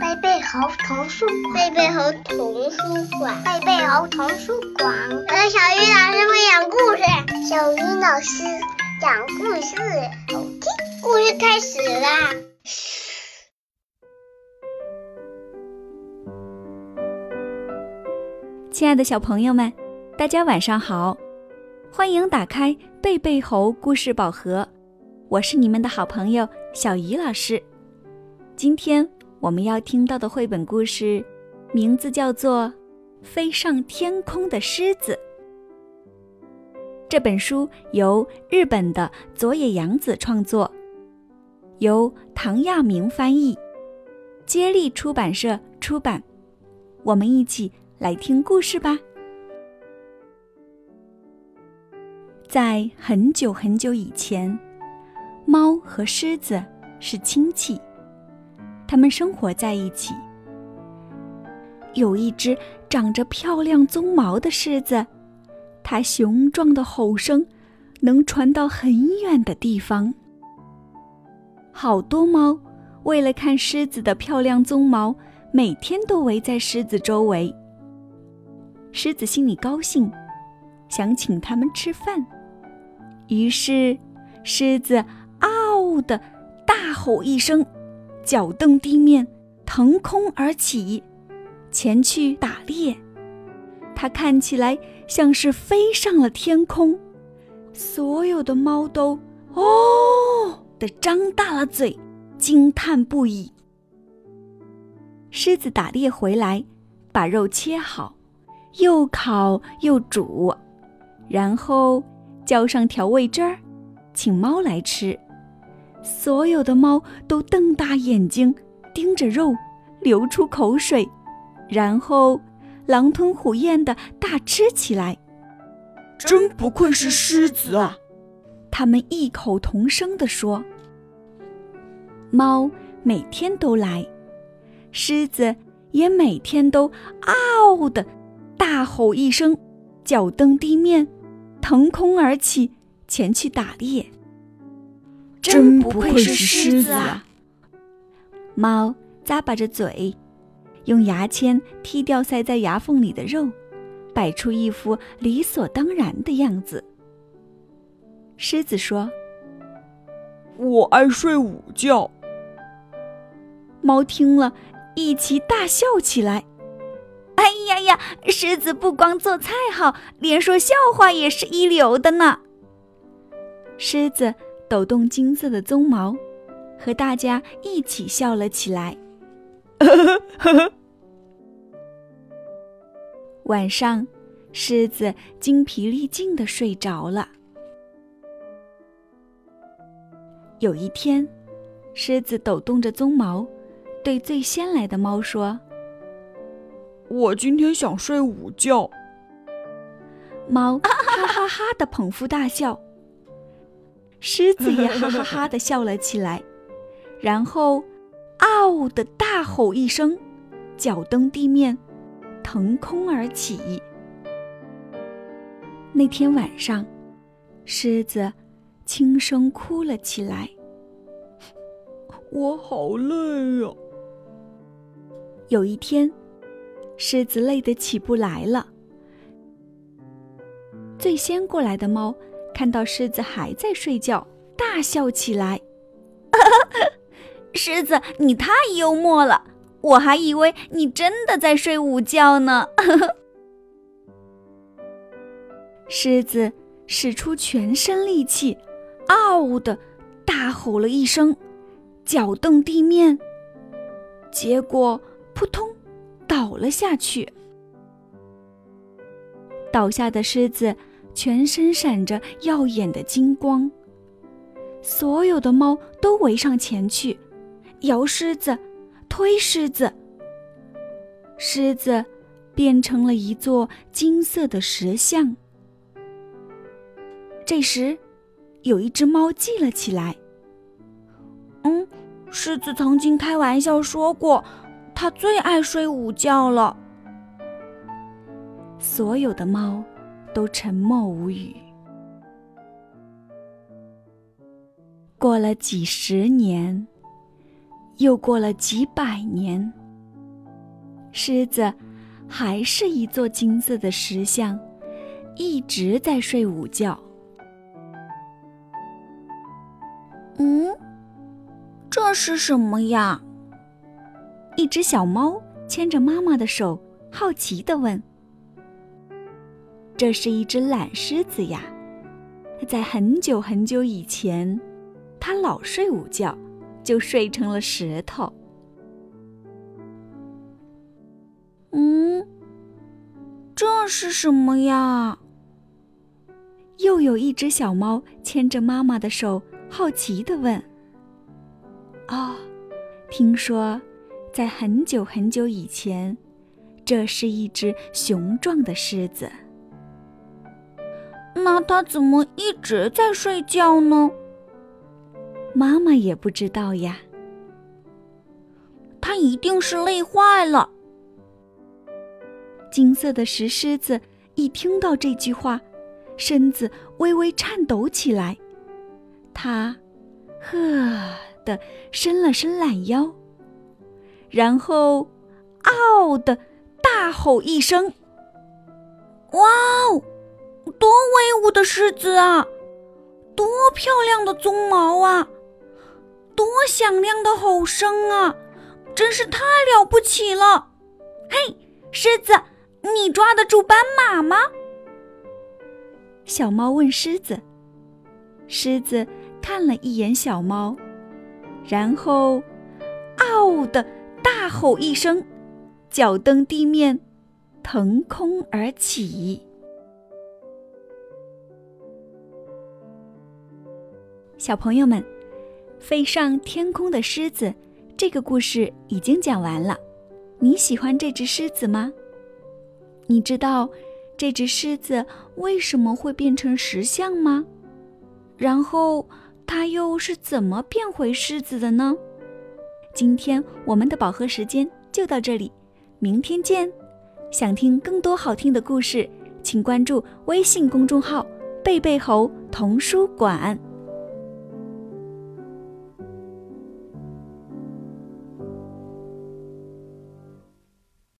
贝贝猴童书馆，贝贝猴童书馆，贝贝猴童书馆。呃，小鱼老师会讲故事，小鱼老师讲故事，好听。故事开始啦！亲爱的小朋友们，大家晚上好，欢迎打开贝贝猴故事宝盒，我是你们的好朋友小鱼老师。今天我们要听到的绘本故事，名字叫做《飞上天空的狮子》。这本书由日本的佐野洋子创作，由唐亚明翻译，接力出版社出版。我们一起。来听故事吧。在很久很久以前，猫和狮子是亲戚，它们生活在一起。有一只长着漂亮鬃毛的狮子，它雄壮的吼声能传到很远的地方。好多猫为了看狮子的漂亮鬃毛，每天都围在狮子周围。狮子心里高兴，想请它们吃饭。于是，狮子“”的大吼一声，脚蹬地面，腾空而起，前去打猎。它看起来像是飞上了天空。所有的猫都“哦”的张大了嘴，惊叹不已。狮子打猎回来，把肉切好。又烤又煮，然后浇上调味汁儿，请猫来吃。所有的猫都瞪大眼睛盯着肉，流出口水，然后狼吞虎咽的大吃起来。真不愧是狮子啊！他们异口同声地说。猫每天都来，狮子也每天都嗷的。大吼一声，脚蹬地面，腾空而起，前去打猎。真不愧是狮子啊！猫咂巴着嘴，用牙签剔掉塞在牙缝里的肉，摆出一副理所当然的样子。狮子说：“我爱睡午觉。”猫听了一齐大笑起来。哎呀呀！狮子不光做菜好，连说笑话也是一流的呢。狮子抖动金色的鬃毛，和大家一起笑了起来。晚上，狮子精疲力尽的睡着了。有一天，狮子抖动着鬃毛，对最先来的猫说。我今天想睡午觉。猫哈哈哈的捧腹大笑，狮子也哈哈哈的笑了起来，然后“嗷”的大吼一声，脚蹬地面，腾空而起。那天晚上，狮子轻声哭了起来：“我好累呀。”有一天。狮子累得起不来了。最先过来的猫看到狮子还在睡觉，大笑起来：“ 狮子，你太幽默了！我还以为你真的在睡午觉呢。”狮子使出全身力气，“嗷”的大吼了一声，脚蹬地面，结果扑通。倒了下去。倒下的狮子全身闪着耀眼的金光，所有的猫都围上前去，摇狮子，推狮子。狮子变成了一座金色的石像。这时，有一只猫记了起来。嗯，狮子曾经开玩笑说过。它最爱睡午觉了。所有的猫都沉默无语。过了几十年，又过了几百年，狮子还是一座金色的石像，一直在睡午觉。嗯，这是什么呀？一只小猫牵着妈妈的手，好奇地问：“这是一只懒狮子呀，在很久很久以前，它老睡午觉，就睡成了石头。”嗯，这是什么呀？又有一只小猫牵着妈妈的手。好奇地问：“哦，听说，在很久很久以前，这是一只雄壮的狮子。那他怎么一直在睡觉呢？”妈妈也不知道呀。他一定是累坏了。金色的石狮子一听到这句话，身子微微颤抖起来。他，呵的伸了伸懒腰，然后，嗷的大吼一声：“哇哦，多威武的狮子啊！多漂亮的鬃毛啊！多响亮的吼声啊！真是太了不起了！嘿，狮子，你抓得住斑马吗？”小猫问狮子。狮子。看了一眼小猫，然后“嗷”的大吼一声，脚蹬地面，腾空而起。小朋友们，飞上天空的狮子这个故事已经讲完了。你喜欢这只狮子吗？你知道这只狮子为什么会变成石像吗？然后。它又是怎么变回狮子的呢？今天我们的饱和时间就到这里，明天见。想听更多好听的故事，请关注微信公众号“贝贝猴童书馆”。